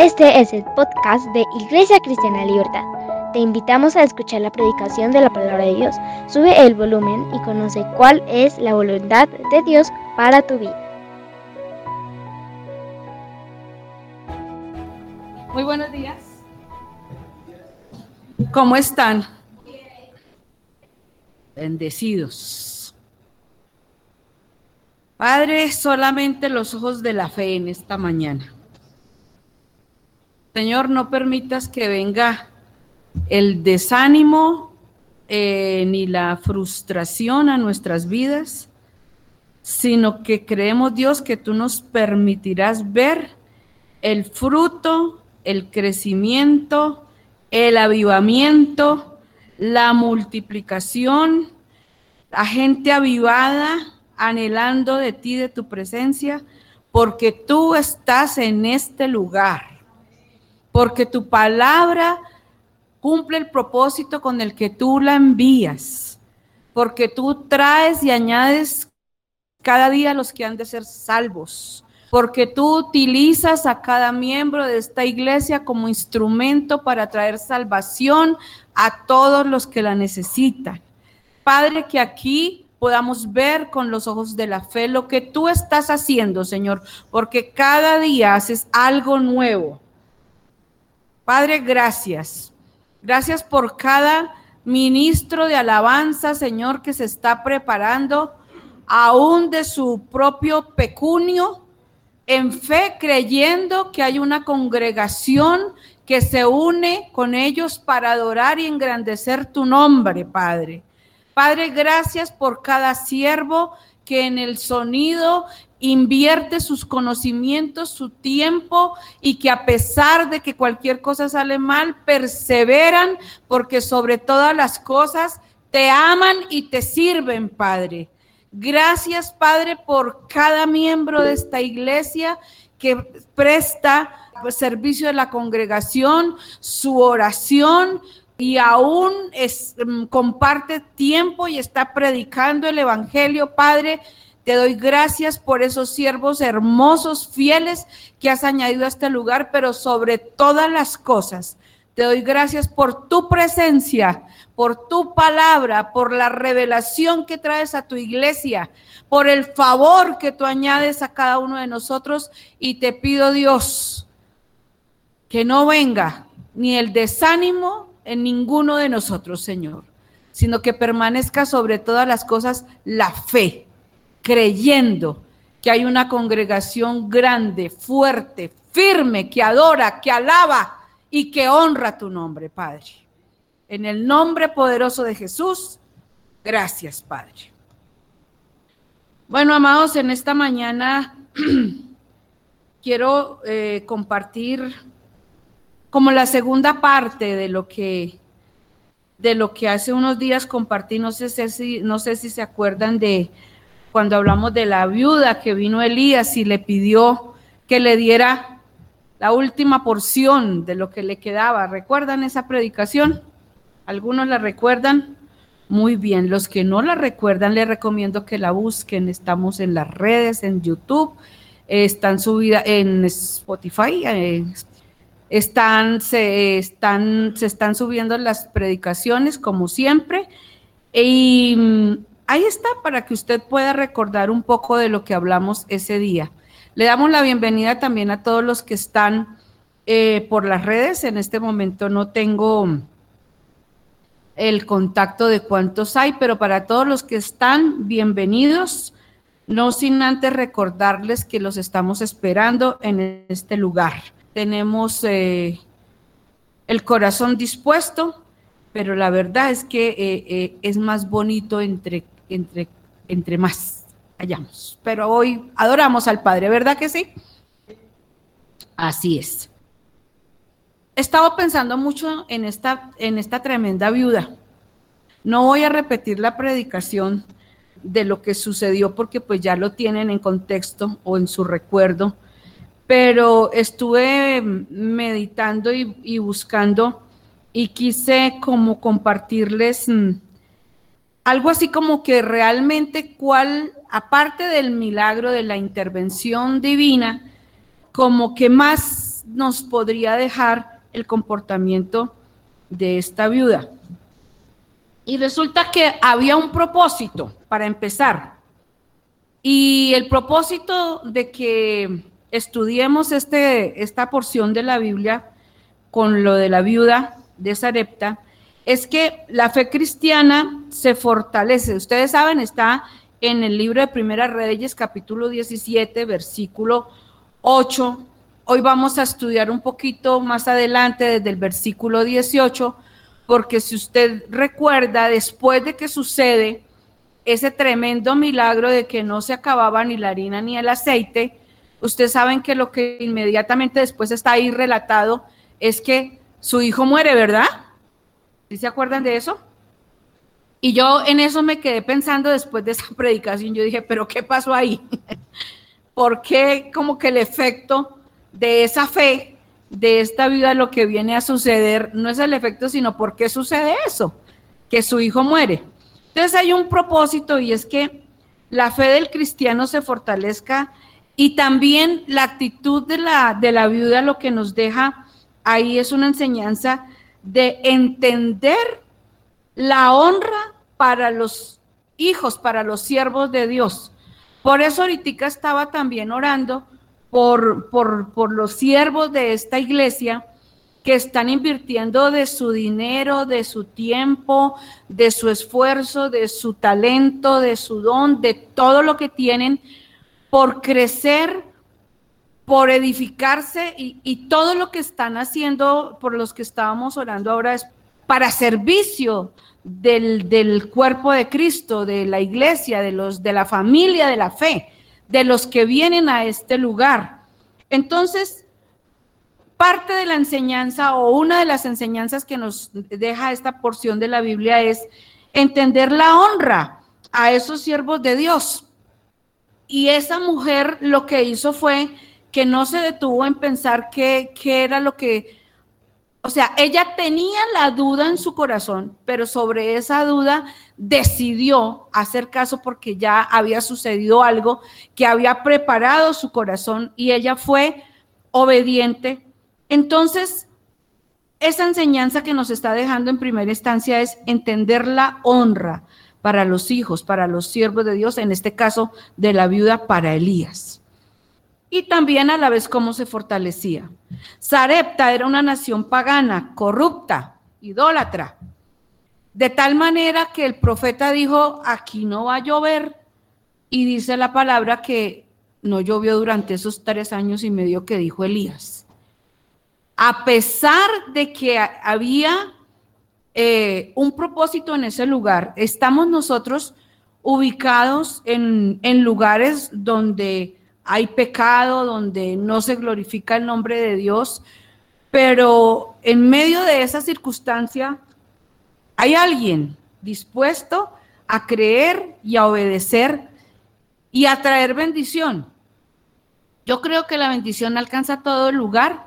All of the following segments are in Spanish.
Este es el podcast de Iglesia Cristiana Libertad. Te invitamos a escuchar la predicación de la palabra de Dios. Sube el volumen y conoce cuál es la voluntad de Dios para tu vida. Muy buenos días. ¿Cómo están? Bendecidos. Padre, solamente los ojos de la fe en esta mañana. Señor, no permitas que venga el desánimo eh, ni la frustración a nuestras vidas, sino que creemos, Dios, que tú nos permitirás ver el fruto, el crecimiento, el avivamiento, la multiplicación, la gente avivada, anhelando de ti, de tu presencia, porque tú estás en este lugar, porque tu palabra cumple el propósito con el que tú la envías, porque tú traes y añades cada día los que han de ser salvos, porque tú utilizas a cada miembro de esta iglesia como instrumento para traer salvación a todos los que la necesitan. Padre, que aquí podamos ver con los ojos de la fe lo que tú estás haciendo, Señor, porque cada día haces algo nuevo. Padre, gracias. Gracias por cada ministro de alabanza, Señor, que se está preparando aún de su propio pecunio, en fe, creyendo que hay una congregación que se une con ellos para adorar y engrandecer tu nombre, Padre. Padre, gracias por cada siervo que en el sonido invierte sus conocimientos, su tiempo y que a pesar de que cualquier cosa sale mal, perseveran porque sobre todas las cosas te aman y te sirven, Padre. Gracias, Padre, por cada miembro de esta iglesia que presta servicio de la congregación, su oración, y aún es, mm, comparte tiempo y está predicando el Evangelio, Padre. Te doy gracias por esos siervos hermosos, fieles que has añadido a este lugar, pero sobre todas las cosas, te doy gracias por tu presencia, por tu palabra, por la revelación que traes a tu iglesia, por el favor que tú añades a cada uno de nosotros. Y te pido, Dios, que no venga ni el desánimo en ninguno de nosotros, Señor, sino que permanezca sobre todas las cosas la fe, creyendo que hay una congregación grande, fuerte, firme, que adora, que alaba y que honra tu nombre, Padre. En el nombre poderoso de Jesús, gracias, Padre. Bueno, amados, en esta mañana quiero eh, compartir como la segunda parte de lo que de lo que hace unos días compartí, no sé si, no sé si se acuerdan de cuando hablamos de la viuda que vino Elías y le pidió que le diera la última porción de lo que le quedaba. ¿Recuerdan esa predicación? ¿Algunos la recuerdan? Muy bien, los que no la recuerdan, les recomiendo que la busquen. Estamos en las redes, en YouTube, están subidas en Spotify, eh, están, se, están, se están subiendo las predicaciones como siempre. Y mm, ahí está para que usted pueda recordar un poco de lo que hablamos ese día. Le damos la bienvenida también a todos los que están eh, por las redes. En este momento no tengo el contacto de cuántos hay, pero para todos los que están, bienvenidos. No sin antes recordarles que los estamos esperando en este lugar tenemos eh, el corazón dispuesto, pero la verdad es que eh, eh, es más bonito entre, entre, entre más hallamos. Pero hoy adoramos al Padre, ¿verdad que sí? Así es. He estado pensando mucho en esta, en esta tremenda viuda. No voy a repetir la predicación de lo que sucedió porque pues ya lo tienen en contexto o en su recuerdo pero estuve meditando y, buscando y quise como compartirles mm, algo así como que realmente cuál, aparte del milagro de la intervención divina, como que más nos podría dejar el comportamiento de esta viuda? Y resulta que había un propósito para empezar. Y el propósito de que estudiemos este, esta porción de la Biblia con lo de la viuda de Sarepta es que la fe cristiana se fortalece. Ustedes saben, está en el libro de Primera Reyes, capítulo 17, versículo 8. Hoy vamos a estudiar un poquito más adelante desde el versículo 18, porque si usted recuerda, después de que sucede ese tremendo milagro de que no se acababa ni la harina ni el aceite, ustedes saben que lo que inmediatamente después está ahí relatado es que su hijo muere, ¿verdad? ¿Sí se acuerdan de eso? Y yo en eso me quedé pensando después de esa predicación. Yo dije, pero ¿qué pasó ahí? ¿Por qué como que el efecto de esa fe, de esta vida, lo que viene a suceder, no es el efecto, sino por qué sucede eso? Que su hijo muere. Entonces hay un propósito y es que la fe del cristiano se fortalezca y también la actitud de la, de la viuda lo que nos deja ahí es una enseñanza de entender la honra para los hijos, para los siervos de Dios. Por eso ahorita estaba también orando por, por, por los siervos de esta iglesia que están invirtiendo de su dinero, de su tiempo, de su esfuerzo, de su talento, de su don, de todo lo que tienen por crecer por edificarse y, todo lo que están haciendo, por los que estábamos orando ahora, es para servicio del, del, cuerpo de Cristo, de la iglesia, de, los, de la familia de la fe, de los que vienen a este lugar. Entonces, parte de la enseñanza o una de las enseñanzas que nos deja esta porción de la Biblia es entender la honra a esos siervos de Dios. Y esa mujer lo que hizo fue que no se detuvo en pensar qué, era lo que, o sea, ella tenía la duda en su corazón, pero sobre esa duda decidió hacer caso porque ya había sucedido algo que había preparado su corazón y ella fue obediente. Entonces, esa enseñanza que nos está dejando en primera instancia es entender la honra para los hijos, para los siervos de Dios, en este caso de la viuda para Elías y también a la vez cómo se fortalecía. Sarepta era una nación pagana, corrupta, idólatra, de tal manera que el profeta dijo, aquí no va a llover, y dice la palabra que no llovió durante esos tres años y medio que dijo Elías. A pesar de que había eh, un propósito en ese lugar, estamos nosotros ubicados en, en lugares donde hay pecado, donde no se glorifica el nombre de Dios, pero en medio de esa circunstancia hay alguien dispuesto a creer y a obedecer y a traer bendición. Yo creo que la bendición alcanza todo el lugar,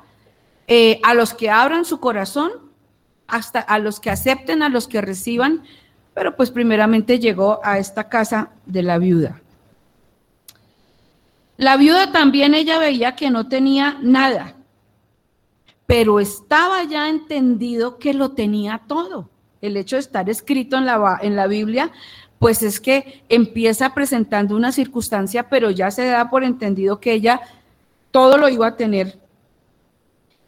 eh, a los que abran su corazón, hasta a los que acepten, a los que reciban, pero pues primeramente llegó a esta casa de la viuda. La viuda también ella veía que no tenía nada, pero estaba ya entendido que lo tenía todo. El hecho de estar escrito en la, en la Biblia, pues es que empieza presentando una circunstancia, pero ya se da por entendido que ella todo lo iba a tener.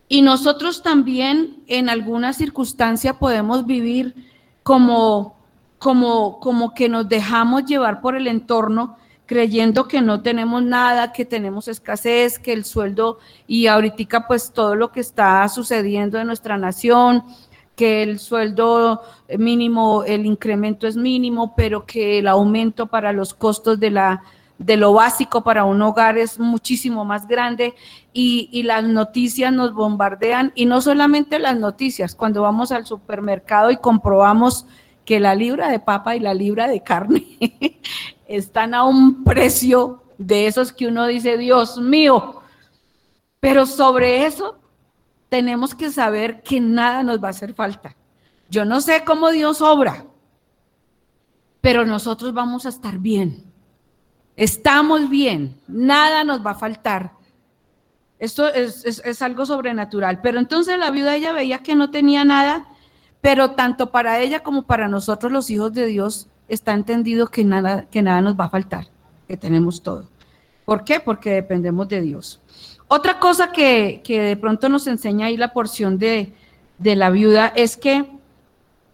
Y nosotros también en alguna circunstancia podemos vivir como, como, como que nos dejamos llevar por el entorno creyendo que no tenemos nada, que tenemos escasez, que el sueldo y ahorita pues todo lo que está sucediendo en nuestra nación, que el sueldo mínimo, el incremento es mínimo, pero que el aumento para los costos de la de lo básico para un hogar es muchísimo más grande y, las noticias nos bombardean y no solamente las noticias, cuando vamos al supermercado y comprobamos que la libra de papa y la libra de carne están a un precio de esos que uno dice, Dios mío. Pero sobre eso tenemos que saber que nada nos va a hacer falta. Yo no sé cómo Dios obra, pero nosotros vamos a estar bien. Estamos bien, nada nos va a faltar. Esto es, algo sobrenatural. Pero entonces la viuda ella veía que no tenía nada, pero tanto para ella como para nosotros los hijos de Dios está entendido que nada, que nada nos va a faltar, que tenemos todo. ¿Por qué? Porque dependemos de Dios. Otra cosa que, de pronto nos enseña ahí la porción de, de la viuda es que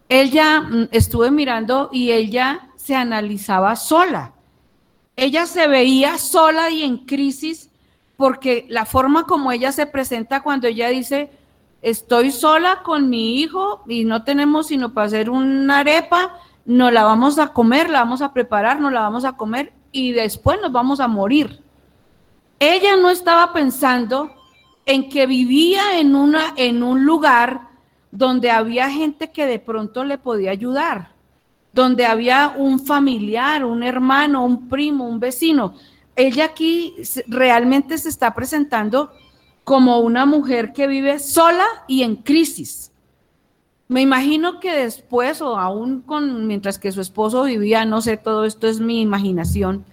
ella mm, estuve mirando y ella se analizaba sola. Ella se veía sola y en crisis porque la forma como ella se presenta cuando ella dice, estoy sola con mi hijo y no tenemos sino para hacer una arepa, no la vamos a comer, la vamos a preparar, no la vamos a comer y después nos vamos a morir. Ella no estaba pensando en que vivía en, una, en un lugar donde había gente que de pronto le podía ayudar, donde había un familiar, un hermano, un primo, un vecino ella aquí realmente se está presentando como una mujer que vive sola y en crisis. Me imagino que después o aún con mientras que su esposo vivía, no sé, todo esto es mi imaginación,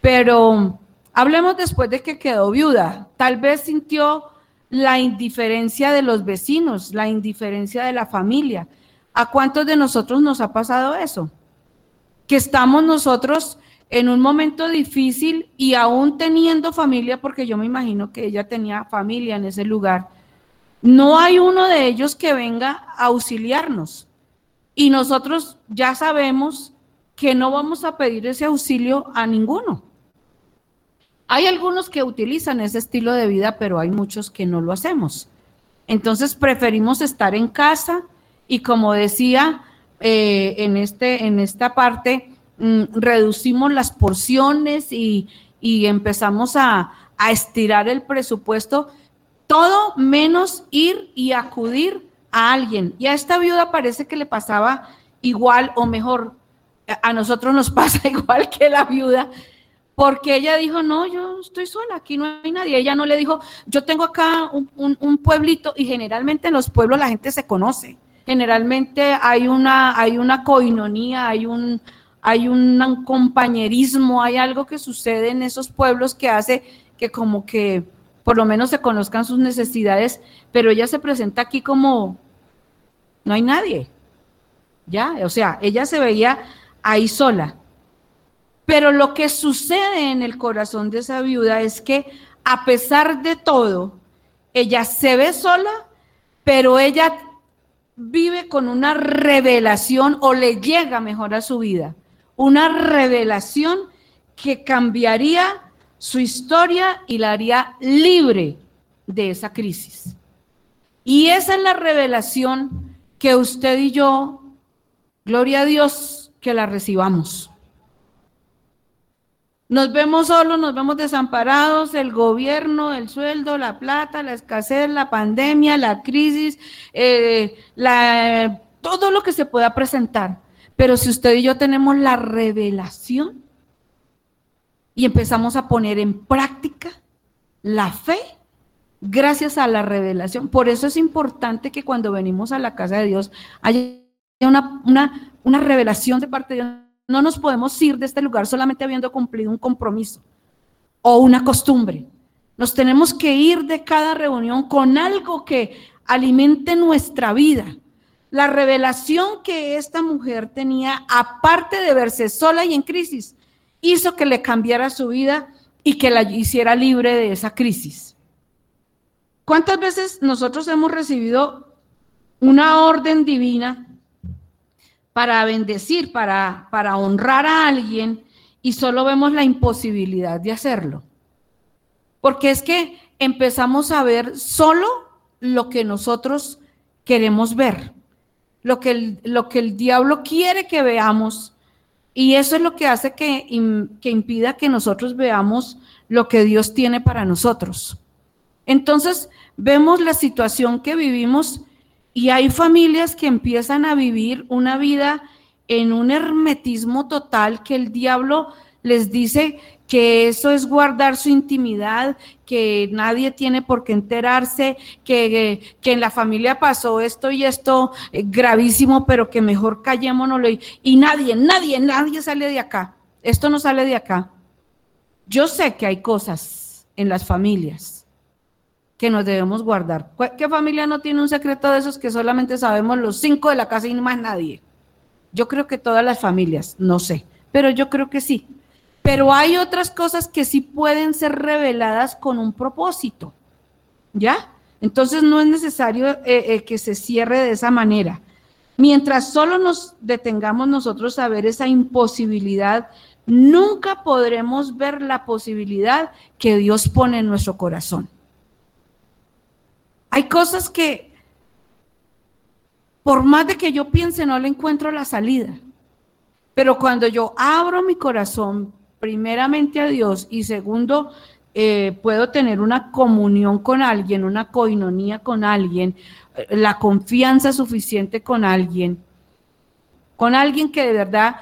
pero hablemos después de que quedó viuda. Tal vez sintió la indiferencia de los vecinos, la indiferencia de la familia. ¿A cuántos de nosotros nos ha pasado eso? Que estamos nosotros en un momento difícil y aún teniendo familia, porque yo me imagino que ella tenía familia en ese lugar, no hay uno de ellos que venga a auxiliarnos. Y nosotros ya sabemos que no vamos a pedir ese auxilio a ninguno. Hay algunos que utilizan ese estilo de vida, pero hay muchos que no lo hacemos. Entonces preferimos estar en casa y como decía eh, en, este, en esta parte, Mm, reducimos las porciones y, empezamos a, estirar el presupuesto, todo menos ir y acudir a alguien. Y a esta viuda parece que le pasaba igual o mejor, a nosotros nos pasa igual que la viuda, porque ella dijo, no, yo estoy sola, aquí no hay nadie. Ella no le dijo, yo tengo acá un, pueblito y generalmente en los pueblos la gente se conoce. Generalmente hay una, hay una coinonía, hay un, hay un compañerismo, hay algo que sucede en esos pueblos que hace que como que por lo menos se conozcan sus necesidades, pero ella se presenta aquí como no hay nadie. Ya, o sea, ella se veía ahí sola. Pero lo que sucede en el corazón de esa viuda es que a pesar de todo, ella se ve sola, pero ella vive con una revelación o le llega mejor a su vida una revelación que cambiaría su historia y la haría libre de esa crisis. Y esa es la revelación que usted y yo, gloria a Dios, que la recibamos. Nos vemos solos, nos vemos desamparados, el gobierno, el sueldo, la plata, la escasez, la pandemia, la crisis, eh, todo lo que se pueda presentar. Pero si usted y yo tenemos la revelación y empezamos a poner en práctica la fe, gracias a la revelación. Por eso es importante que cuando venimos a la casa de Dios haya una, una, revelación de parte de Dios. No nos podemos ir de este lugar solamente habiendo cumplido un compromiso o una costumbre. Nos tenemos que ir de cada reunión con algo que alimente nuestra vida la revelación que esta mujer tenía, aparte de verse sola y en crisis, hizo que le cambiara su vida y que la hiciera libre de esa crisis. ¿Cuántas veces nosotros hemos recibido una orden divina para bendecir, para, para honrar a alguien y solo vemos la imposibilidad de hacerlo? Porque es que empezamos a ver solo lo que nosotros queremos ver lo que el, lo que el diablo quiere que veamos. Y eso es lo que hace que, que impida que nosotros veamos lo que Dios tiene para nosotros. Entonces, vemos la situación que vivimos y hay familias que empiezan a vivir una vida en un hermetismo total que el diablo les dice que eso es guardar su intimidad, que nadie tiene por qué enterarse, que, que en la familia pasó esto y esto eh, gravísimo, pero que mejor callémonos y, y nadie, nadie, nadie sale de acá. Esto no sale de acá. Yo sé que hay cosas en las familias que nos debemos guardar. ¿Qué familia no tiene un secreto de esos que solamente sabemos los cinco de la casa y no más nadie? Yo creo que todas las familias, no sé, pero yo creo que sí. Pero hay otras cosas que sí pueden ser reveladas con un propósito. ¿Ya? Entonces no es necesario eh, eh, que se cierre de esa manera. Mientras solo nos detengamos nosotros a ver esa imposibilidad, nunca podremos ver la posibilidad que Dios pone en nuestro corazón. Hay cosas que, por más de que yo piense, no le encuentro la salida. Pero cuando yo abro mi corazón, primeramente a Dios y segundo, eh, puedo tener una comunión con alguien, una coinonía con alguien, eh, la confianza suficiente con alguien, con alguien que de verdad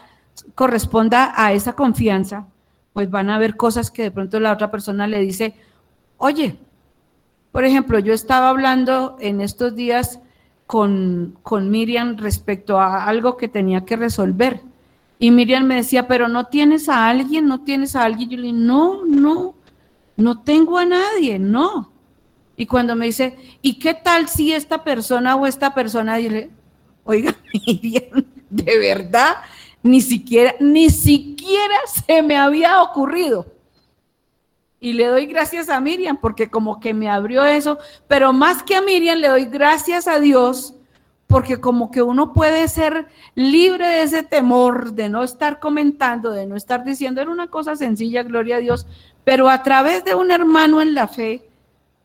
corresponda a esa confianza, pues van a haber cosas que de pronto la otra persona le dice, oye, por ejemplo, yo estaba hablando en estos días con, con Miriam respecto a algo que tenía que resolver. Y Miriam me decía, pero no tienes a alguien, no tienes a alguien. Yo le dije, no, no, no tengo a nadie, no. Y cuando me dice, ¿y qué tal si esta persona o esta persona? dile, oiga, Miriam, de verdad, ni siquiera, ni siquiera se me había ocurrido. Y le doy gracias a Miriam porque como que me abrió eso, pero más que a Miriam le doy gracias a Dios porque como que uno puede ser libre de ese temor, de no estar comentando, de no estar diciendo, era una cosa sencilla, gloria a Dios, pero a través de un hermano en la fe,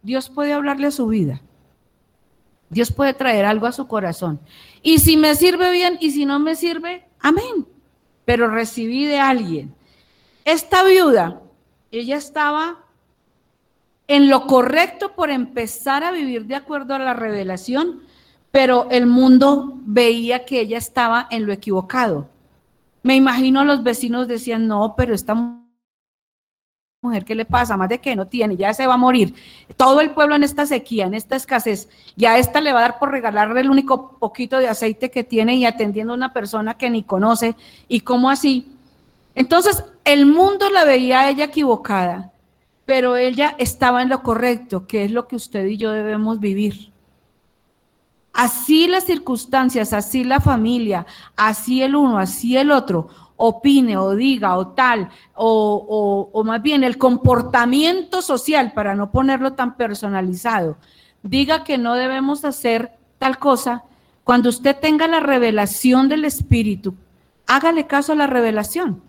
Dios puede hablarle a su vida. Dios puede traer algo a su corazón. Y si me sirve bien y si no me sirve, amén. Pero recibí de alguien. Esta viuda, ella estaba en lo correcto por empezar a vivir de acuerdo a la revelación, pero el mundo veía que ella estaba en lo equivocado. Me imagino los vecinos decían, no, pero esta mujer, ¿qué le pasa? Más de que no tiene, ya se va a morir. Todo el pueblo en esta sequía, en esta escasez, ya esta le va a dar por regalarle el único poquito de aceite que tiene y atendiendo a una persona que ni conoce. ¿Y cómo así? Entonces, el mundo la veía a ella equivocada, pero ella estaba en lo correcto, que es lo que usted y yo debemos vivir. Así las circunstancias, así la familia, así el uno, así el otro, opine o diga o tal, o, más bien el comportamiento social, para no ponerlo tan personalizado, diga que no debemos hacer tal cosa, cuando usted tenga la revelación del Espíritu, hágale caso a la revelación.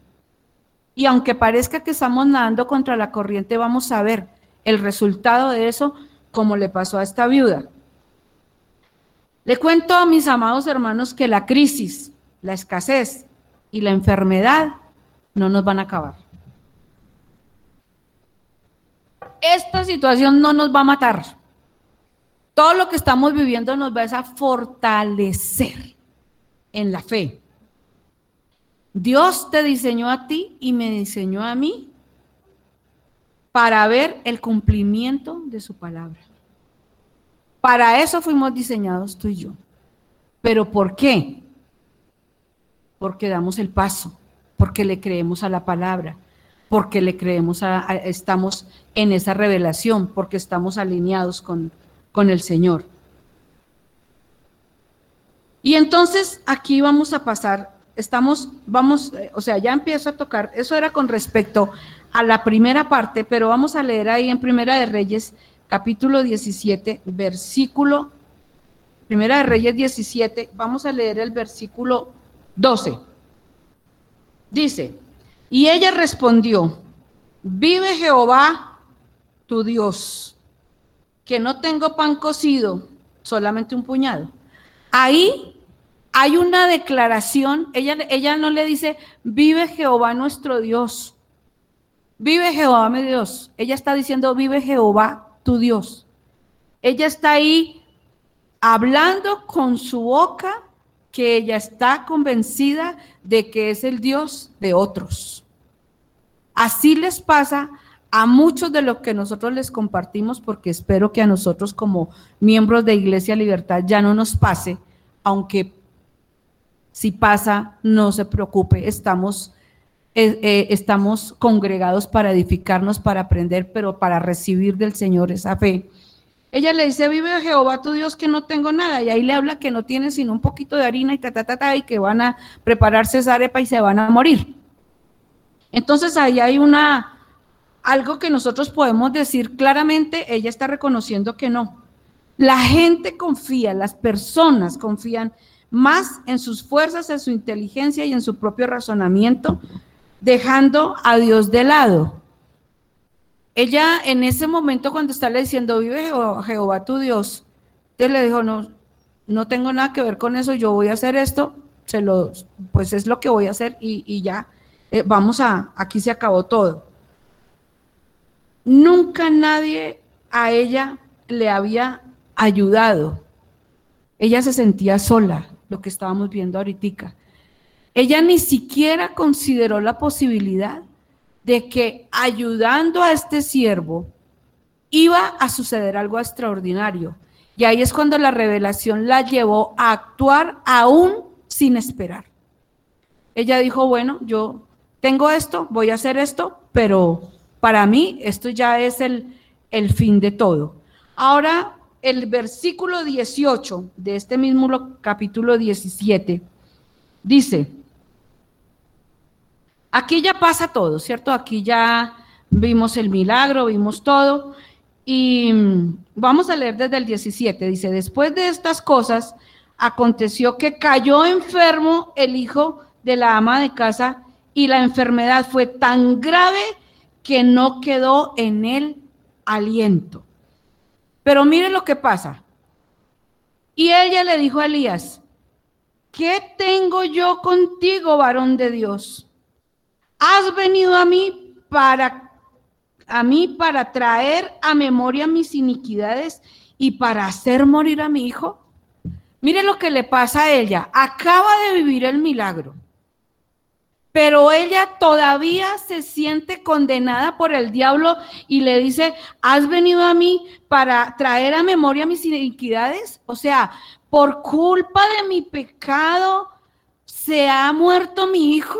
Y aunque parezca que estamos nadando contra la corriente, vamos a ver el resultado de eso como le pasó a esta viuda. Le cuento a mis amados hermanos que la crisis, la escasez y la enfermedad no nos van a acabar. Esta situación no nos va a matar. Todo lo que estamos viviendo nos va a fortalecer en la fe. Dios te diseñó a ti y me diseñó a mí para ver el cumplimiento de su palabra. Para eso fuimos diseñados tú y yo. ¿Pero por qué? Porque damos el paso, porque le creemos a la palabra, porque le creemos a, estamos en esa revelación, porque estamos alineados con, con el Señor. Y entonces aquí vamos a pasar, estamos, vamos, eh, o sea, ya empiezo a tocar, eso era con respecto a la primera parte, pero vamos a leer ahí en Primera de Reyes capítulo 17, versículo, Primera de Reyes 17, vamos a leer el versículo 12. Dice, y ella respondió, vive Jehová tu Dios, que no tengo pan cocido, solamente un puñado. Ahí hay una declaración, ella, ella no le dice, vive Jehová nuestro Dios, vive Jehová mi Dios, ella está diciendo, vive Jehová tu Dios. Ella está ahí hablando con su boca que ella está convencida de que es el Dios de otros. Así les pasa a muchos de los que nosotros les compartimos, porque espero que a nosotros como miembros de Iglesia Libertad ya no nos pase, aunque si pasa, no se preocupe, estamos eh, eh, estamos congregados para edificarnos, para aprender, pero para recibir del Señor esa fe. ella le dice, vive Jehová tu Dios que no tengo nada. Y ahí le habla que no tiene sino un poquito de harina y ta, y que van a prepararse esa arepa y se van a morir. Entonces ahí hay una, algo que nosotros podemos decir claramente, ella está reconociendo que no. La gente confía, las personas confían más en sus fuerzas, en su inteligencia y en su propio razonamiento, dejando a Dios de lado. Ella en ese momento cuando está le diciendo, vive Jehová, tu Dios, él le dijo, no, no tengo nada que ver con eso, yo voy a hacer esto, se lo, pues es lo que voy a hacer y, ya, eh, vamos a, aquí se acabó todo. Nunca nadie a ella le había ayudado. Ella se sentía sola, lo que estábamos viendo ahorita. Ella ni siquiera consideró la posibilidad de que ayudando a este siervo iba a suceder algo extraordinario. Y ahí es cuando la revelación la llevó a actuar aún sin esperar. Ella dijo, bueno, yo tengo esto, voy a hacer esto, pero para mí esto ya es el, el fin de todo. Ahora el versículo 18 de este mismo capítulo 17 dice, aquí ya pasa todo, ¿cierto? Aquí ya vimos el milagro, vimos todo. Y mm, vamos a leer desde el 17. Dice, después de estas cosas, aconteció que cayó enfermo el hijo de la ama de casa y la enfermedad fue tan grave que no quedó en él aliento. Pero mire lo que pasa. Y ella le dijo a Elías, ¿qué tengo yo contigo, varón de Dios? Has venido a mí para a mí para traer a memoria mis iniquidades y para hacer morir a mi hijo. Mire lo que le pasa a ella. Acaba de vivir el milagro pero ella todavía se siente condenada por el diablo y le dice, has venido a mí para traer a memoria mis iniquidades. O sea, por culpa de mi pecado, se ha muerto mi hijo.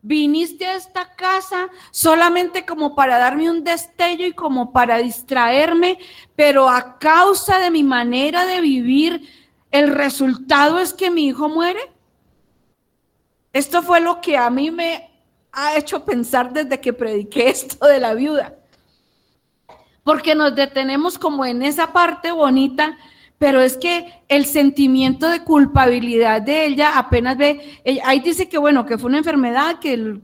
Viniste a esta casa solamente como para darme un destello y como para distraerme, pero a causa de mi manera de vivir, el resultado es que mi hijo muere. Esto fue lo que a mí me ha hecho pensar desde que prediqué esto de la viuda. Porque nos detenemos como en esa parte bonita, pero es que el sentimiento de culpabilidad de ella apenas ve, ahí dice que bueno, que fue una enfermedad que,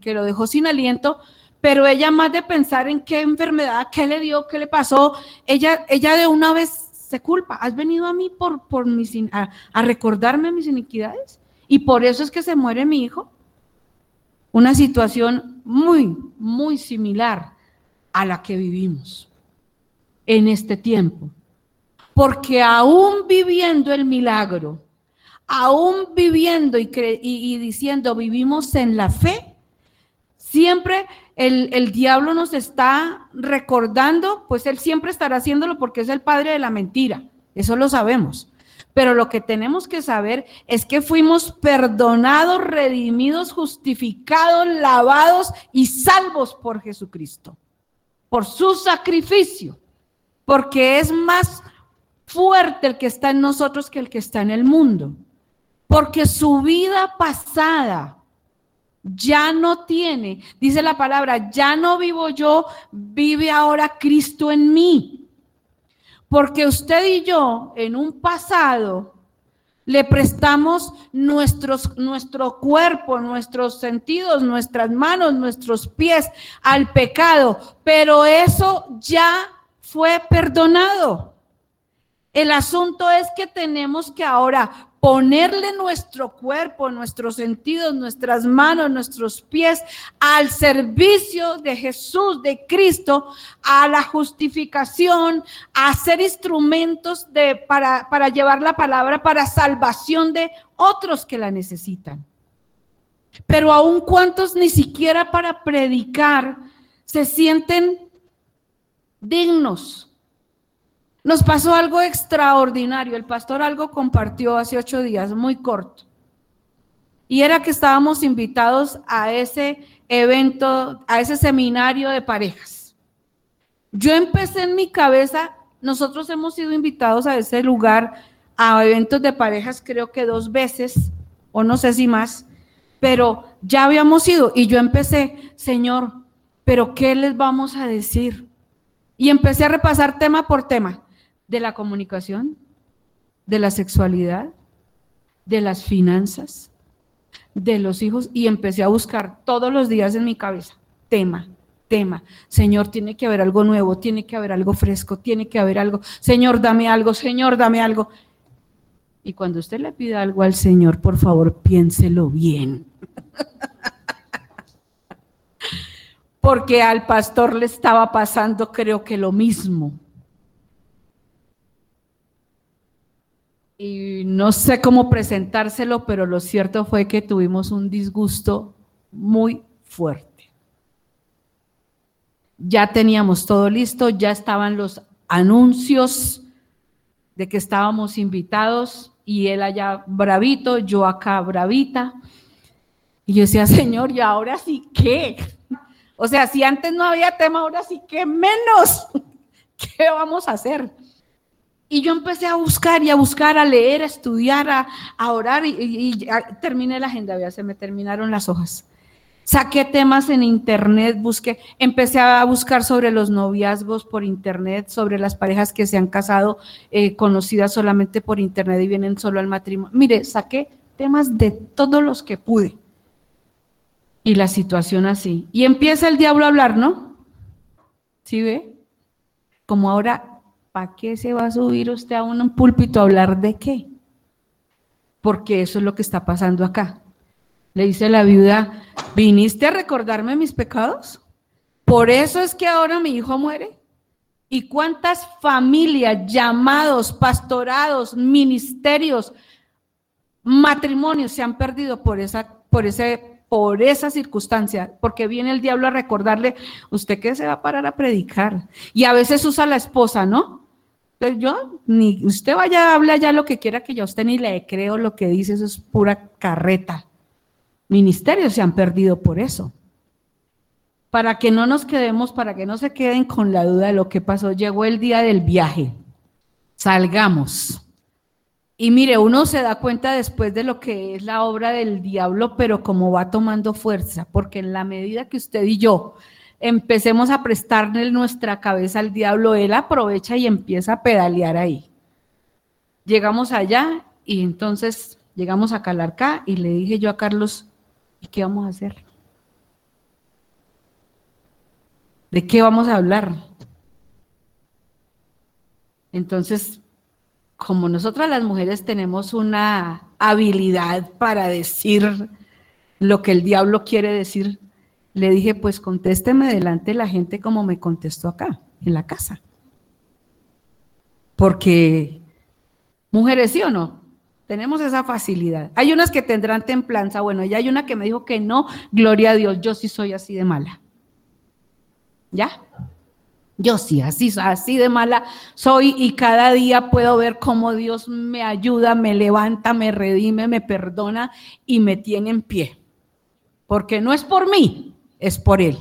que, lo dejó sin aliento, pero ella más de pensar en qué enfermedad, qué le dio, qué le pasó, ella, ella de una vez se culpa. ¿Has venido a mí por, por mis, a, a recordarme mis iniquidades? Y por eso es que se muere mi hijo. Una situación muy, muy similar a la que vivimos en este tiempo. Porque aún viviendo el milagro, aún viviendo y, diciendo vivimos en la fe, siempre el, el, diablo nos está recordando, pues él siempre estará haciéndolo porque es el padre de la mentira, eso lo sabemos. Pero lo que tenemos que saber es que fuimos perdonados, redimidos, justificados, lavados y salvos por Jesucristo, por su sacrificio, porque es más fuerte el que está en nosotros que el que está en el mundo, porque su vida pasada ya no tiene, dice la palabra, ya no vivo yo, vive ahora Cristo en mí. Porque usted y yo en un pasado le prestamos nuestros, nuestro cuerpo, nuestros sentidos, nuestras manos, nuestros pies al pecado, pero eso ya fue perdonado. El asunto es que tenemos que ahora ponerle nuestro cuerpo, nuestros sentidos, nuestras manos, nuestros pies al servicio de Jesús, de Cristo, a la justificación, a ser instrumentos de, para, para llevar la palabra para salvación de otros que la necesitan. Pero aún cuantos ni siquiera para predicar se sienten dignos nos pasó algo extraordinario. El pastor algo compartió hace ocho días, muy corto. Y era que estábamos invitados a ese evento, a ese seminario de parejas. Yo empecé en mi cabeza nosotros hemos sido invitados a ese lugar, a eventos de parejas, creo que dos veces, o no sé si más, pero ya habíamos ido y yo empecé, Señor, pero ¿qué les vamos a decir? Y empecé a repasar tema por tema de la comunicación, de la sexualidad, de las finanzas, de los hijos y empecé a buscar todos los días en mi cabeza tema, tema. Señor, tiene que haber algo nuevo, tiene que haber algo fresco, tiene que haber algo. Señor, dame algo, Señor, dame algo. Y cuando usted le pida algo al Señor, por favor, piénselo bien. Porque al pastor le estaba pasando, creo que lo mismo. Y no sé cómo presentárselo, pero lo cierto fue que tuvimos un disgusto muy fuerte ya teníamos todo listo, ya estaban los anuncios de que estábamos invitados y él allá bravito, yo acá bravita. Y yo decía, Señor, ¿y ahora sí qué? O sea, si antes no había tema, ahora sí que menos. ¿Qué vamos a hacer? Y yo empecé a buscar y a buscar, a leer, a estudiar, a, orar y, terminé la agenda, ya se me terminaron las hojas. Saqué temas en internet, busqué, empecé a buscar sobre los noviazgos por internet, sobre las parejas que se han casado eh, conocidas solamente por internet y vienen solo al matrimonio. Mire, saqué temas de todos los que pude. Y la situación así. Y empieza el diablo a hablar, ¿no? ¿Sí ve? Como ahora, ¿para qué se va a subir usted a un púlpito a hablar de qué? Porque eso es lo que está pasando acá. Le dice la viuda, ¿viniste a recordarme mis pecados? Por eso es que ahora mi hijo muere. ¿Y cuántas familias, llamados, pastorados, ministerios, matrimonios se han perdido por esa, por ese, por esa circunstancia? Porque viene el diablo a recordarle, usted que se va a parar a predicar. Y a veces usa la esposa, ¿no? Yo, ni usted vaya, habla ya lo que quiera que yo a usted ni le creo lo que dice, eso es pura carreta ministerios se han perdido por eso. Para que no nos quedemos, para que no se queden con la duda de lo que pasó, llegó el día del viaje. Salgamos. Y mire, uno se da cuenta después de lo que es la obra del diablo, pero como va tomando fuerza, porque en la medida que usted y yo empecemos a prestarle nuestra cabeza al diablo, él aprovecha y empieza a pedalear ahí. Llegamos allá y entonces llegamos a Calarcá y le dije yo a Carlos, ¿Y qué vamos a hacer? ¿De qué vamos a hablar? Entonces, como nosotras las mujeres tenemos una habilidad para decir lo que el diablo quiere decir, le dije, pues contésteme delante de la gente como me contestó acá, en la casa. Porque, mujeres, ¿sí o no? Tenemos esa facilidad. Hay unas que tendrán templanza. Bueno, ya hay una que me dijo que no. Gloria a Dios, yo sí soy así de mala. ¿Ya? Yo sí, así, así de mala soy y cada día puedo ver cómo Dios me ayuda, me levanta, me redime, me perdona y me tiene en pie. Porque no es por mí, es por Él.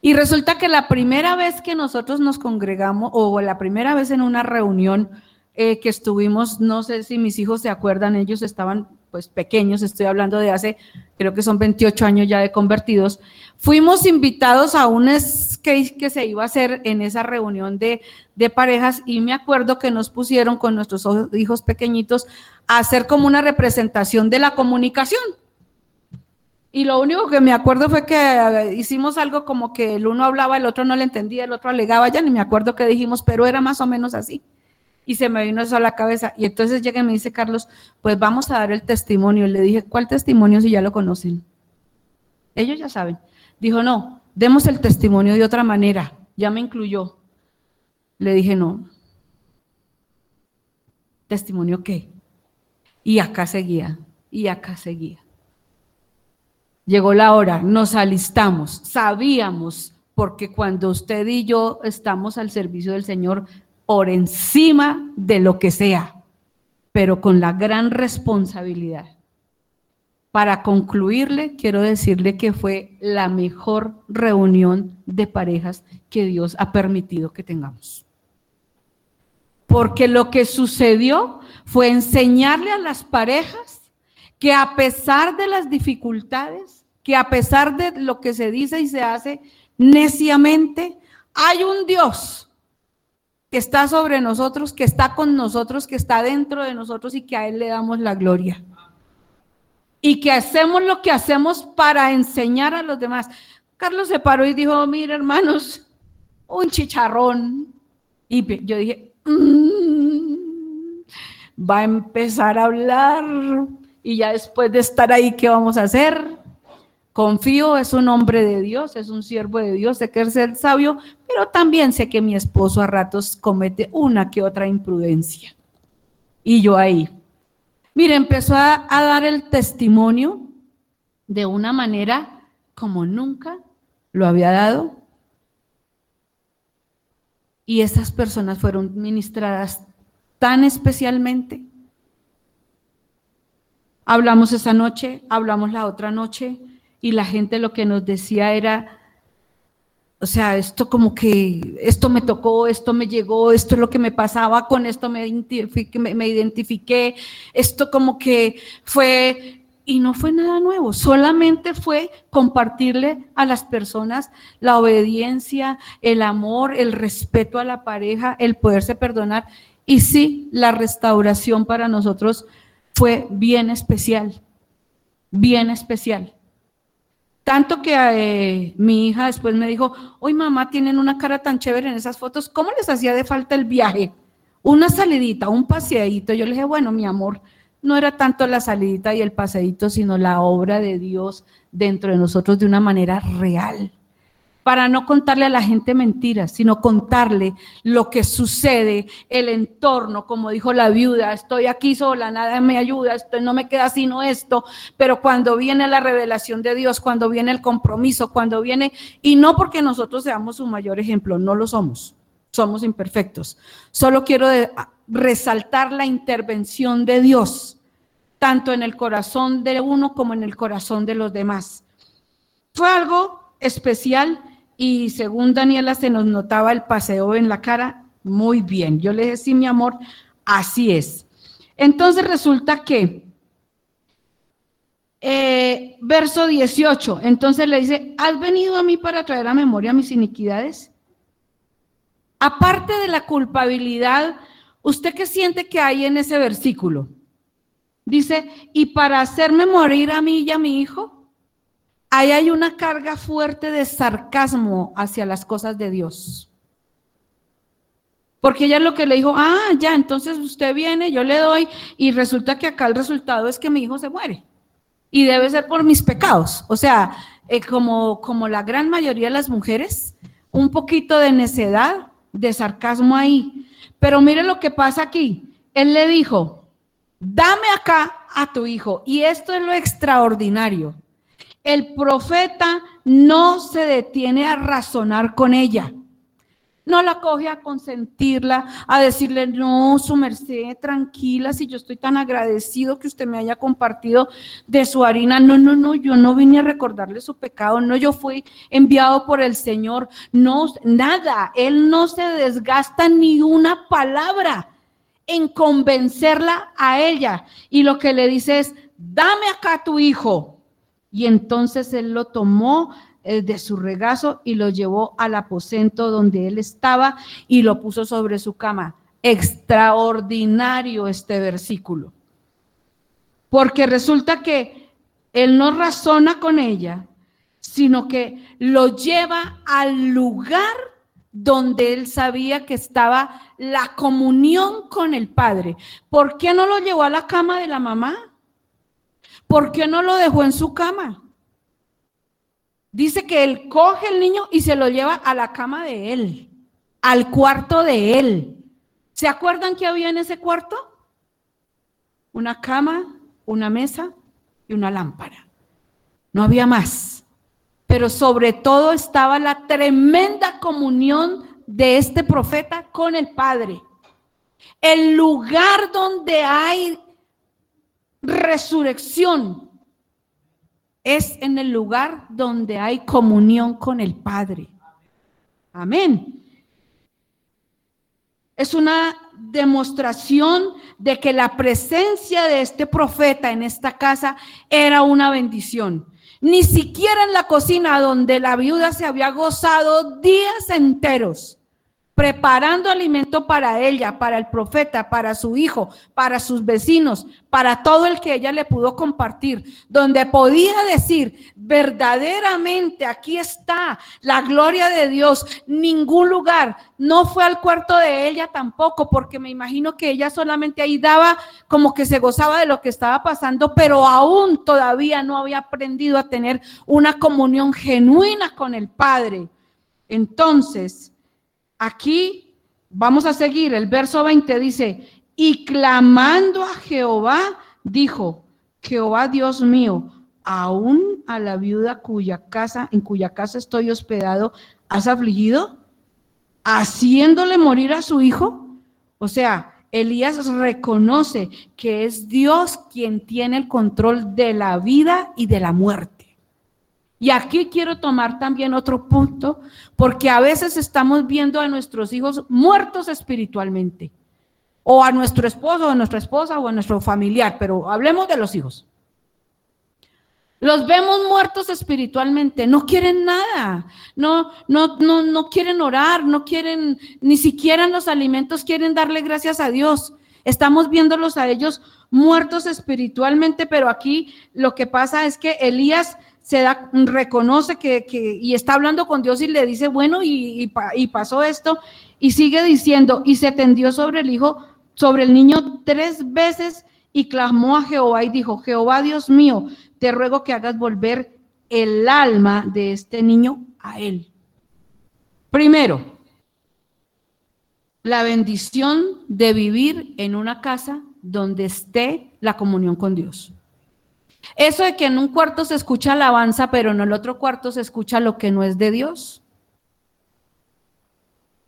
Y resulta que la primera vez que nosotros nos congregamos o la primera vez en una reunión, eh, que estuvimos, no sé si mis hijos se acuerdan, ellos estaban pues pequeños, estoy hablando de hace, creo que son 28 años ya de convertidos, fuimos invitados a un skate que se iba a hacer en esa reunión de, de parejas y me acuerdo que nos pusieron con nuestros hijos pequeñitos a hacer como una representación de la comunicación. Y lo único que me acuerdo fue que eh, hicimos algo como que el uno hablaba, el otro no le entendía, el otro alegaba, ya ni me acuerdo qué dijimos, pero era más o menos así y se me vino eso a la cabeza. Y entonces llega y me dice Carlos, pues vamos a dar el testimonio. Le dije, ¿cuál testimonio si ya lo conocen? Ellos ya saben. Dijo, no, demos el testimonio de otra manera. Ya me incluyó. Le dije, no. ¿Testimonio qué? Y acá seguía, y acá seguía. Llegó la hora, nos alistamos, sabíamos, porque cuando usted y yo estamos al servicio del Señor, por encima de lo que sea, pero con la gran responsabilidad. Para concluirle, quiero decirle que fue la mejor reunión de parejas que Dios ha permitido que tengamos. Porque lo que sucedió fue enseñarle a las parejas que a pesar de las dificultades, que a pesar de lo que se dice y se hace neciamente, hay un Dios que está sobre nosotros, que está con nosotros, que está dentro de nosotros y que a Él le damos la gloria. Y que hacemos lo que hacemos para enseñar a los demás. Carlos se paró y dijo, mira hermanos, un chicharrón. Y yo dije, mm, va a empezar a hablar y ya después de estar ahí, ¿qué vamos a hacer? Confío, es un hombre de Dios, es un siervo de Dios, sé que ser sabio, pero también sé que mi esposo a ratos comete una que otra imprudencia. Y yo ahí. Mire, empezó a, a dar el testimonio de una manera como nunca lo había dado. Y esas personas fueron ministradas tan especialmente. Hablamos esa noche, hablamos la otra noche y la gente lo que nos decía era, o sea, esto como que, esto me tocó, esto me llegó, esto es lo que me pasaba, con esto me me identifiqué esto como que fue y no fue nada nuevo, solamente fue compartirle a las personas la obediencia, el amor, el respeto a la pareja, el poderse perdonar. Y sí, la restauración para nosotros fue bien especial, bien especial. Tanto que eh, mi hija después me dijo, hoy mamá, tienen una cara tan chévere en esas fotos, ¿cómo les hacía de falta el viaje? Una salidita, un paseadito. Yo le dije, bueno, mi amor, no era tanto la salidita y el paseadito, sino la obra de Dios dentro de nosotros de una manera real. Para no contarle a la gente mentiras, sino contarle lo que sucede, el entorno, como dijo la viuda, estoy aquí sola, nada me ayuda, no me queda sino esto, pero cuando viene la revelación de Dios, cuando viene el compromiso, cuando viene, y no porque nosotros seamos su mayor ejemplo, no lo somos, somos imperfectos. Solo quiero resaltar la intervención de Dios, tanto en el corazón de uno como en el corazón de los demás. Fue algo especial y según Daniela se nos notaba el paseo en la cara muy bien. Yo le dije, sí, mi amor, así es. Entonces resulta que, eh, verso 18, entonces le dice, ¿has venido a mí para traer a memoria mis iniquidades? Aparte de la culpabilidad ¿Usted qué siente que hay en ese versículo? Dice, y para hacerme morir a mí y a mi hijo, ahí hay una carga fuerte de sarcasmo hacia las cosas de Dios. Porque ella es lo que le dijo, ah, ya, entonces usted viene, yo le doy, y resulta que acá el resultado es que mi hijo se muere. Y debe ser por mis pecados. O sea, eh, como, como la gran mayoría de las mujeres, un poquito de necedad, de sarcasmo ahí. Pero mire lo que pasa aquí. Él le dijo, dame acá a tu hijo. Y esto es lo extraordinario. El profeta no se detiene a razonar con ella. No la coge a consentirla, a decirle, no, su merced, tranquila, si yo estoy tan agradecido que usted me haya compartido de su harina. No, no, no, yo no vine a recordarle su pecado, no, yo fui enviado por el Señor. No, nada, él no se desgasta ni una palabra en convencerla a ella. Y lo que le dice es, dame acá tu hijo. Y entonces él lo tomó, eh, de su regazo y lo llevó al aposento donde él estaba y lo puso sobre su cama. Extraordinario este versículo. Porque resulta que él no razona con ella, sino que lo lleva al lugar donde él sabía que estaba la comunión con el Padre. ¿Por qué no lo llevó a la cama de la mamá? ¿Por qué no lo dejó en su cama? Dice que él coge el niño y se lo lleva a la cama de él, al cuarto de él. ¿Se acuerdan que había en ese cuarto? Una cama, una mesa y una lámpara. No había más. Pero sobre todo estaba la tremenda comunión de este profeta con el Padre. El lugar donde hay resurrección, es en el lugar donde hay comunión con el Padre. Amén. Es una demostración de que la presencia de este profeta en esta casa era una bendición. Ni siquiera en la cocina donde la viuda se había gozado días enteros preparando alimento para ella, para el profeta, para su hijo, para sus vecinos, para todo el que ella le pudo compartir, donde podía decir, verdaderamente aquí está la gloria de Dios, ningún lugar, no fue al cuarto de ella tampoco, porque me imagino que ella solamente ahí daba como que se gozaba de lo que estaba pasando, pero aún todavía no había aprendido a tener una comunión genuina con el Padre. Entonces, Aquí vamos a seguir, el verso 20 dice, y clamando a Jehová, dijo, Jehová Dios mío, aún a la viuda cuya casa, en cuya casa estoy hospedado, has afligido, haciéndole morir a su hijo. O sea, Elías reconoce que es Dios quien tiene el control de la vida y de la muerte. Y aquí quiero tomar también otro punto, porque a veces estamos viendo a nuestros hijos muertos espiritualmente, o a nuestro esposo, o a nuestra esposa, o a nuestro familiar, pero hablemos de los hijos. Los vemos muertos espiritualmente, no quieren nada, no, no, no, no quieren orar, no quieren, ni siquiera en los alimentos quieren darle gracias a Dios. Estamos viéndolos a ellos muertos espiritualmente, pero aquí lo que pasa es que Elías se da, reconoce que, y está hablando con Dios y le dice, bueno, y, y, pasó esto, y sigue diciendo, y se tendió sobre el hijo, sobre el niño tres veces y clamó a Jehová y dijo, Jehová Dios mío, te ruego que hagas volver el alma de este niño a él. Primero, la bendición de vivir en una casa donde esté la comunión con Dios. Eso de que en un cuarto se escucha alabanza, pero en el otro cuarto se escucha lo que no es de Dios.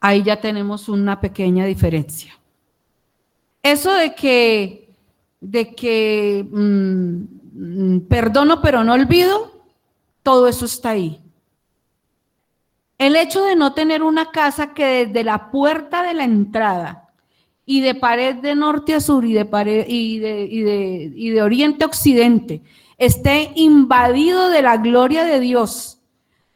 Ahí ya tenemos una pequeña diferencia. Eso de que, de que mm, perdono pero no olvido, todo eso está ahí. El hecho de no tener una casa que desde la puerta de la entrada y de pared de norte a sur y de, pared, y de, y de oriente a occidente esté invadido de la gloria de Dios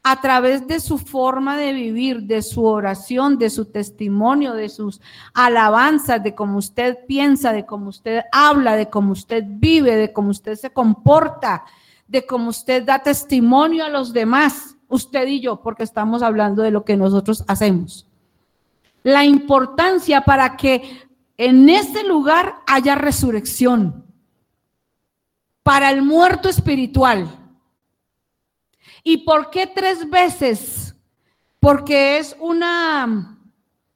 a través de su forma de vivir, de su oración, de su testimonio, de sus alabanzas, de cómo usted piensa, de cómo usted habla, de cómo usted vive, de cómo usted se comporta, de cómo usted da testimonio a los demás, usted y yo, porque estamos hablando de lo que nosotros hacemos la importancia para que en este lugar haya resurrección para el muerto espiritual. ¿Y por qué tres veces? Porque es un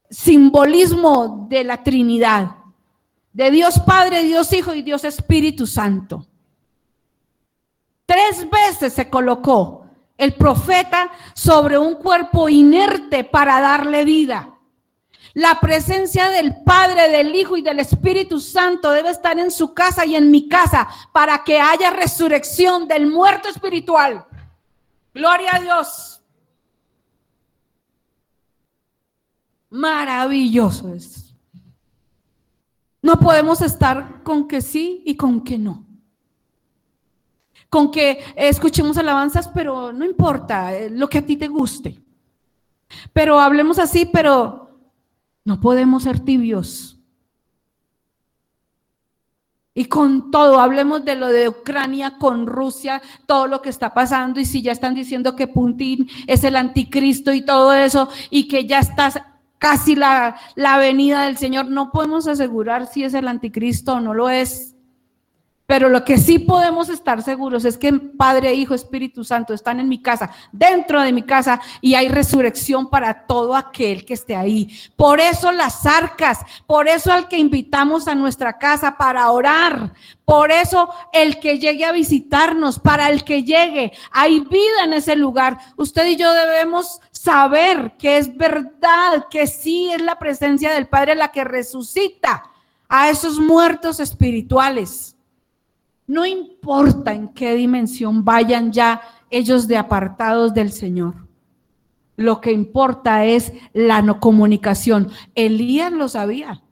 simbolismo de la Trinidad, de Dios Padre, Dios Hijo y Dios Espíritu Santo. Tres veces se colocó el profeta sobre un cuerpo inerte para darle vida. La presencia del Padre, del Hijo y del Espíritu Santo debe estar en su casa y en mi casa para que haya resurrección del muerto espiritual. Gloria a Dios. Maravilloso es. No podemos estar con que sí y con que no. Con que escuchemos alabanzas, pero no importa eh, lo que a ti te guste. Pero hablemos así, pero no podemos ser tibios. Y con todo, hablemos de lo de Ucrania, con Rusia, todo lo que está pasando, y si ya están diciendo que Putin es el anticristo y todo eso, y que ya está casi la, la venida del Señor, no podemos asegurar si es el anticristo o no lo es. Pero lo que sí podemos estar seguros es que Padre, Hijo, Espíritu Santo están en mi casa, dentro de mi casa, y hay resurrección para todo aquel que esté ahí. Por eso las arcas, por eso al que invitamos a nuestra casa para orar, por eso el que llegue a visitarnos, para el que llegue, hay vida en ese lugar. Usted y yo debemos saber que es verdad, que sí es la presencia del Padre la que resucita a esos muertos espirituales. No importa en qué dimensión vayan ya ellos de apartados del Señor. Lo que importa es la no comunicación. Elías lo sabía.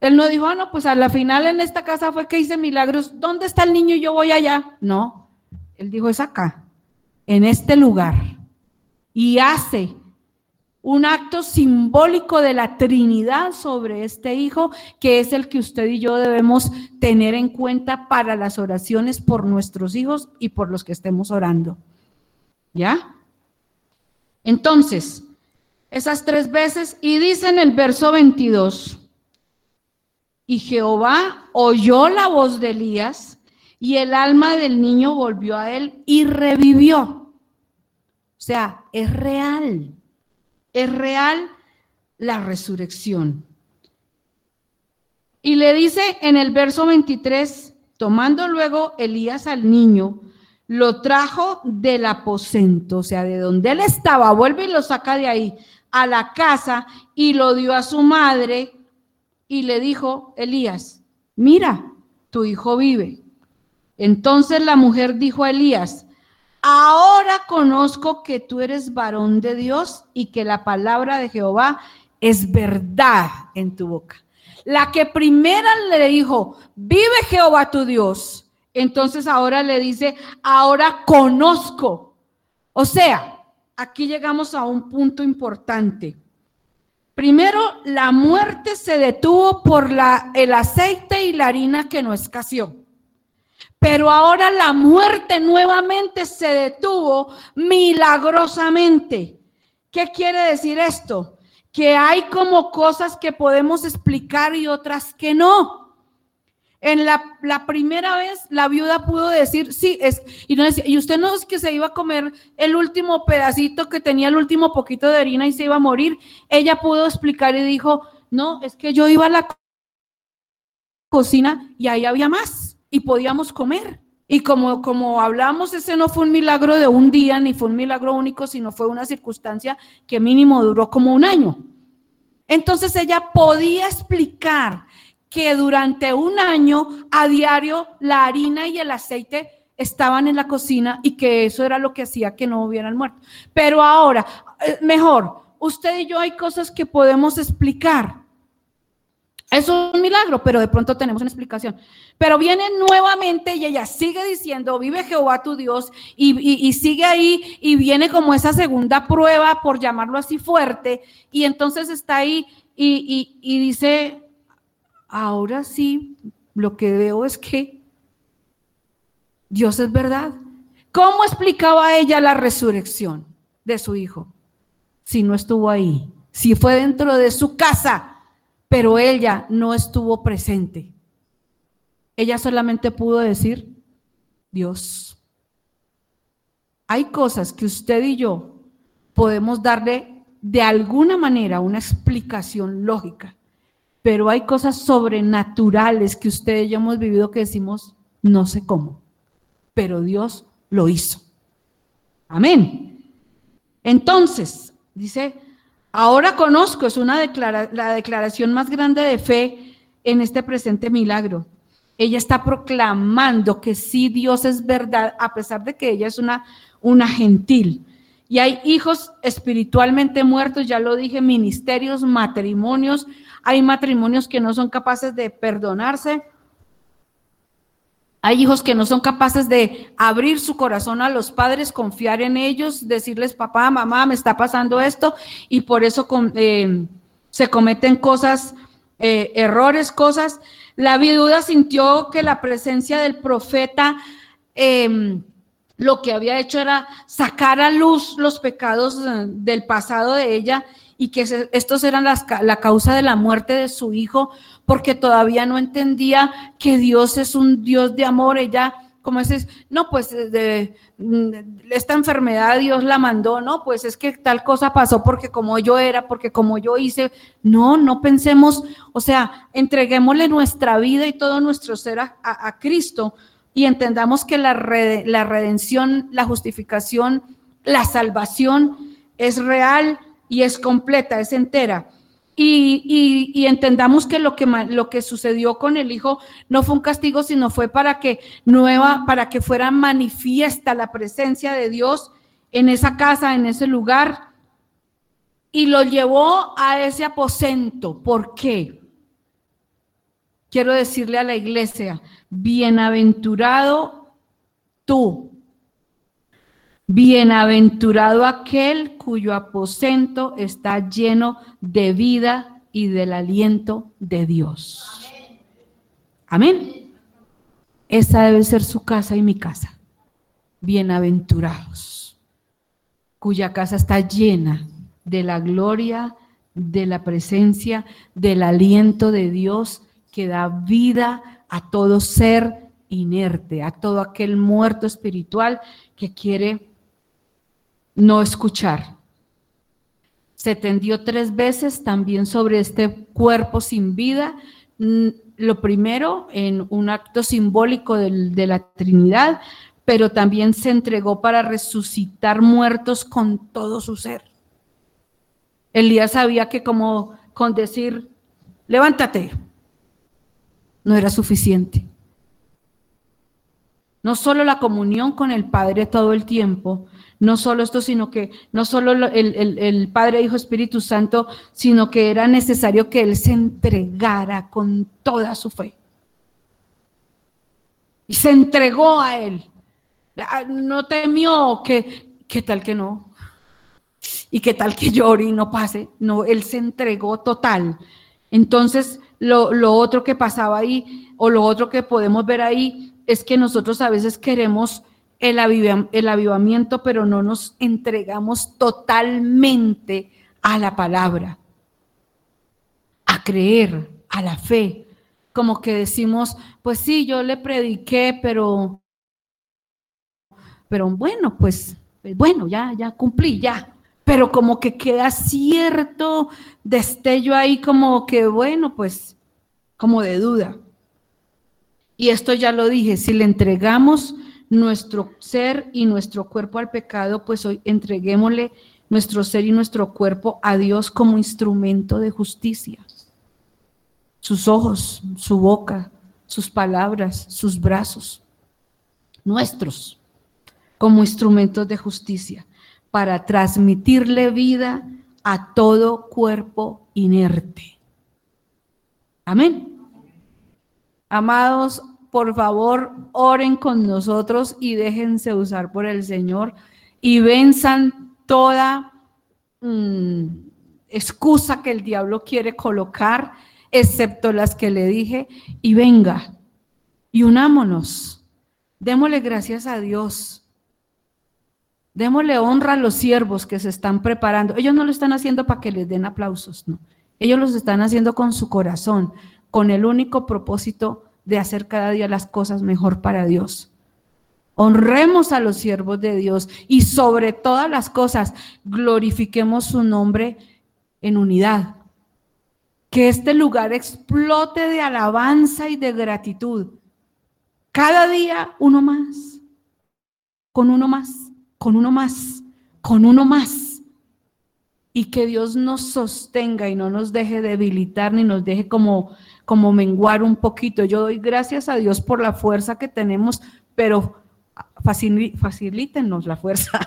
Él no dijo, ah, no, pues a la final en esta casa fue que hice milagros. ¿Dónde está el niño? Yo voy allá. No, él dijo, es acá, en este lugar. Y hace un acto simbólico de la Trinidad sobre este hijo, que es el que usted y yo debemos tener en cuenta para las oraciones por nuestros hijos y por los que estemos orando. ¿Ya? Entonces, esas tres veces, y dice en el verso 22, y Jehová oyó la voz de Elías, y el alma del niño volvió a él y revivió. O sea, es real, es real la resurrección. Y le dice en el verso 23, tomando luego Elías al niño, lo trajo del aposento, o sea, de donde él estaba, vuelve y lo saca de ahí a la casa y lo dio a su madre y le dijo, Elías, mira, tu hijo vive. Entonces la mujer dijo a Elías, ahora conozco que tú eres varón de Dios y que la palabra de Jehová es verdad en tu boca. La que primera le dijo, vive Jehová tu Dios. Entonces ahora le dice, ahora conozco. O sea, aquí llegamos a un punto importante. Primero, la muerte se detuvo por la, el aceite y la harina que no escaseó. Pero ahora la muerte nuevamente se detuvo milagrosamente. ¿Qué quiere decir esto? Que hay como cosas que podemos explicar y otras que no. En la, primera vez, la viuda pudo decir, sí, es, y, no y usted no es que se iba a comer el último pedacito que tenía el último poquito de harina y se iba a morir. Ella pudo explicar y dijo, no, es que yo iba a la cocina y ahí había más y podíamos comer. Y como, como hablamos, ese no fue un milagro de un día, ni fue un milagro único, sino fue una circunstancia que mínimo duró como un año. Entonces ella podía explicar que durante un año a diario la harina y el aceite estaban en la cocina y que eso era lo que hacía que no hubieran muerto. Pero ahora, eh, mejor, usted y yo hay cosas que podemos explicar. Es un milagro, pero de pronto tenemos una explicación. Pero viene nuevamente y ella sigue diciendo, vive Jehová tu Dios, y, sigue ahí y viene como esa segunda prueba, por llamarlo así fuerte, y entonces está ahí y, y dice, ahora sí lo que veo es que Dios es verdad. ¿Cómo explicaba ella la resurrección de su hijo? Si no estuvo ahí, si fue dentro de su casa, pero ella no estuvo presente. Ella solamente pudo decir, Dios. Hay cosas que usted y yo podemos darle de alguna manera una explicación lógica pero hay cosas sobrenaturales que ustedes ya hemos vivido que decimos, no sé cómo, pero Dios lo hizo. Amén. Entonces, dice, ahora conozco, es una la declaración más grande de fe en este presente milagro. Ella está proclamando que sí Dios es verdad, a pesar de que ella es una, una gentil. Y hay hijos espiritualmente muertos, ya lo dije, ministerios, matrimonios, hay matrimonios que no son capaces de perdonarse. Hay hijos que no son capaces de abrir su corazón a los padres, confiar en ellos, decirles, papá, mamá, me está pasando esto, y por eso eh, se cometen cosas, eh, errores, cosas. La viuda sintió que la presencia del profeta em, lo que había hecho era sacar a luz los pecados eh, del pasado de ella y que estos eran la causa de la muerte de su hijo, porque todavía no entendía que Dios es un Dios de amor. Ella, como es, no, pues de, mm, esta enfermedad Dios la mandó, no, pues es que tal cosa pasó porque como yo era, porque como yo hice, no, no pensemos, o sea, entreguémosle nuestra vida y todo nuestro ser a, Cristo y entendamos que la, la redención, la justificación, la salvación es real y es completa, es entera. Y, entendamos que lo, que lo que sucedió con el hijo no fue un castigo, sino fue para que nueva, para que fuera manifiesta la presencia de Dios en esa casa, en ese lugar. Y lo llevó a ese aposento. ¿Por qué? quiero decirle a la iglesia, bienaventurado tú, bienaventurado aquel cuyo aposento está lleno de vida y del aliento de Dios. Amén. Esa debe ser su casa y mi casa. Bienaventurados, cuya casa está llena de la gloria, de la presencia, del aliento de Dios que da vida a todo ser inerte, a todo aquel muerto espiritual que quiere no escuchar. Se tendió tres veces también sobre este cuerpo sin vida lo primero en un acto simbólico de la Trinidad, pero también se entregó para resucitar muertos con todo su ser. Elías sabía que como con decir, levántate, no era suficiente. No solo la comunión con el Padre todo el tiempo, no solo esto, sino que no solo el, el, Padre, Hijo, Espíritu Santo, sino que era necesario que Él se entregara con toda su fe. Y se entregó a Él. Ah, no temió que, qué tal que no. Y qué tal que llore y no pase. No, Él se entregó total. Entonces, lo, lo otro que pasaba ahí, o lo otro que podemos ver ahí, es que nosotros a veces queremos el, avivamiento, pero no nos entregamos totalmente a la palabra, a creer, a la fe. Como que decimos, pues sí, yo le prediqué, pero, pero bueno, pues, bueno, ya, ya cumplí, ya. Pero como que queda cierto destello ahí, como que, bueno, pues, como de duda. Y esto ya lo dije, si le entregamos nuestro ser y nuestro cuerpo al pecado, pues hoy entreguémosle nuestro ser y nuestro cuerpo a Dios como instrumento de justicia. Sus ojos, su boca, sus palabras, sus brazos, nuestros, como instrumentos de justicia, para transmitirle vida a todo cuerpo inerte. Amén. Amados, por favor, oren con nosotros y déjense usar por el Señor y venzan toda mm, excusa que el diablo quiere colocar, excepto las que le dije, y venga, y unámonos. Démosle gracias a Dios. Démosle honra a los siervos que se están preparando. Ellos no lo están haciendo para que les den aplausos, no. Ellos los están haciendo con su corazón, con el único propósito de hacer cada día las cosas mejor para Dios. Honremos a los siervos de Dios y sobre todas las cosas glorifiquemos su nombre en unidad. Que este lugar explote de alabanza y de gratitud. Cada día uno más, con uno más, con uno más, con uno más. Y que Dios nos sostenga y no nos deje debilitar ni nos deje como como menguar un poquito. Yo doy gracias a Dios por la fuerza que tenemos, pero facilítenos la fuerza,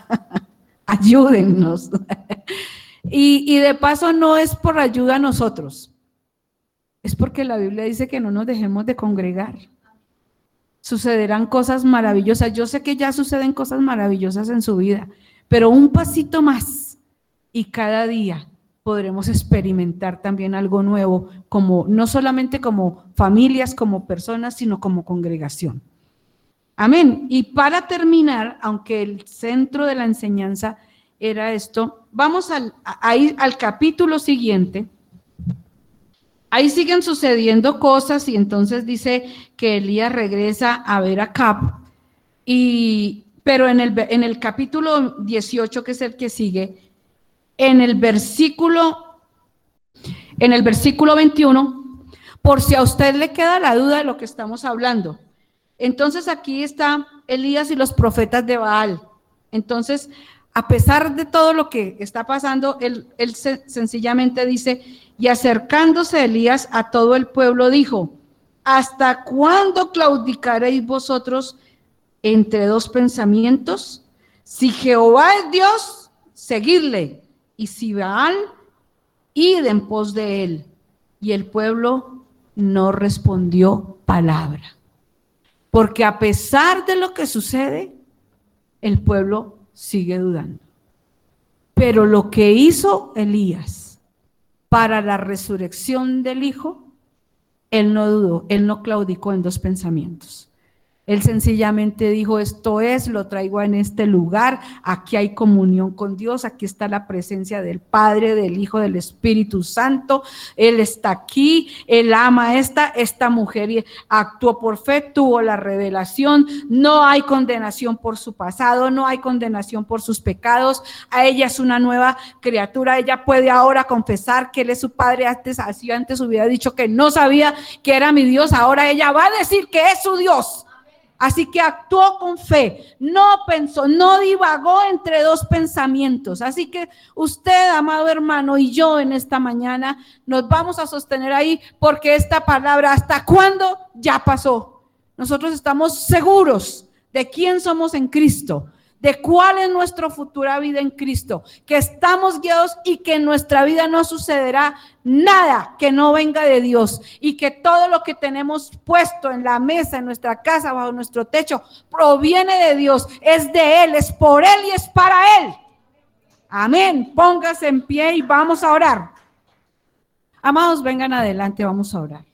ayúdennos. y, y de paso no es por ayuda a nosotros, es porque la Biblia dice que no nos dejemos de congregar. Sucederán cosas maravillosas. Yo sé que ya suceden cosas maravillosas en su vida, pero un pasito más y cada día podremos experimentar también algo nuevo, como no solamente como familias, como personas, sino como congregación. Amén. Y para terminar, aunque el centro de la enseñanza era esto, vamos al, al capítulo siguiente. Ahí siguen sucediendo cosas y entonces dice que Elías regresa a ver a Cap. Y, pero en el, en el capítulo 18, que es el que sigue, en el versículo, en el versículo 21, por si a usted le queda la duda de lo que estamos hablando. Entonces aquí está Elías y los profetas de Baal. Entonces, a pesar de todo lo que está pasando, él, él sencillamente dice, y acercándose Elías a todo el pueblo, dijo, ¿hasta cuándo claudicaréis vosotros entre dos pensamientos? Si Jehová es Dios, seguidle, y si Baal, id en pos de él. Y el pueblo no respondió palabra. Porque a pesar de lo que sucede, el pueblo sigue dudando. Pero lo que hizo Elías para la resurrección del Hijo, él no dudó, él no claudicó en dos pensamientos. Él sencillamente dijo, esto es, lo traigo en este lugar, aquí hay comunión con Dios, aquí está la presencia del Padre, del Hijo, del Espíritu Santo, Él está aquí, Él ama a esta, esta mujer actuó por fe, tuvo la revelación, no hay condenación por su pasado, no hay condenación por sus pecados, a ella es una nueva criatura, ella puede ahora confesar que Él es su Padre, antes, así antes hubiera dicho que no sabía que era mi Dios, ahora ella va a decir que es su Dios Así que actuó con fe, no pensó, no divagó entre dos pensamientos. Así que usted, amado hermano, y yo en esta mañana nos vamos a sostener ahí porque esta palabra, ¿hasta cuándo? Ya pasó. Nosotros estamos seguros de quién somos en Cristo de cuál es nuestra futura vida en Cristo, que estamos guiados y que en nuestra vida no sucederá nada que no venga de Dios y que todo lo que tenemos puesto en la mesa, en nuestra casa, bajo nuestro techo, proviene de Dios, es de Él, es por Él y es para Él. Amén. Póngase en pie y vamos a orar. Amados, vengan adelante, vamos a orar.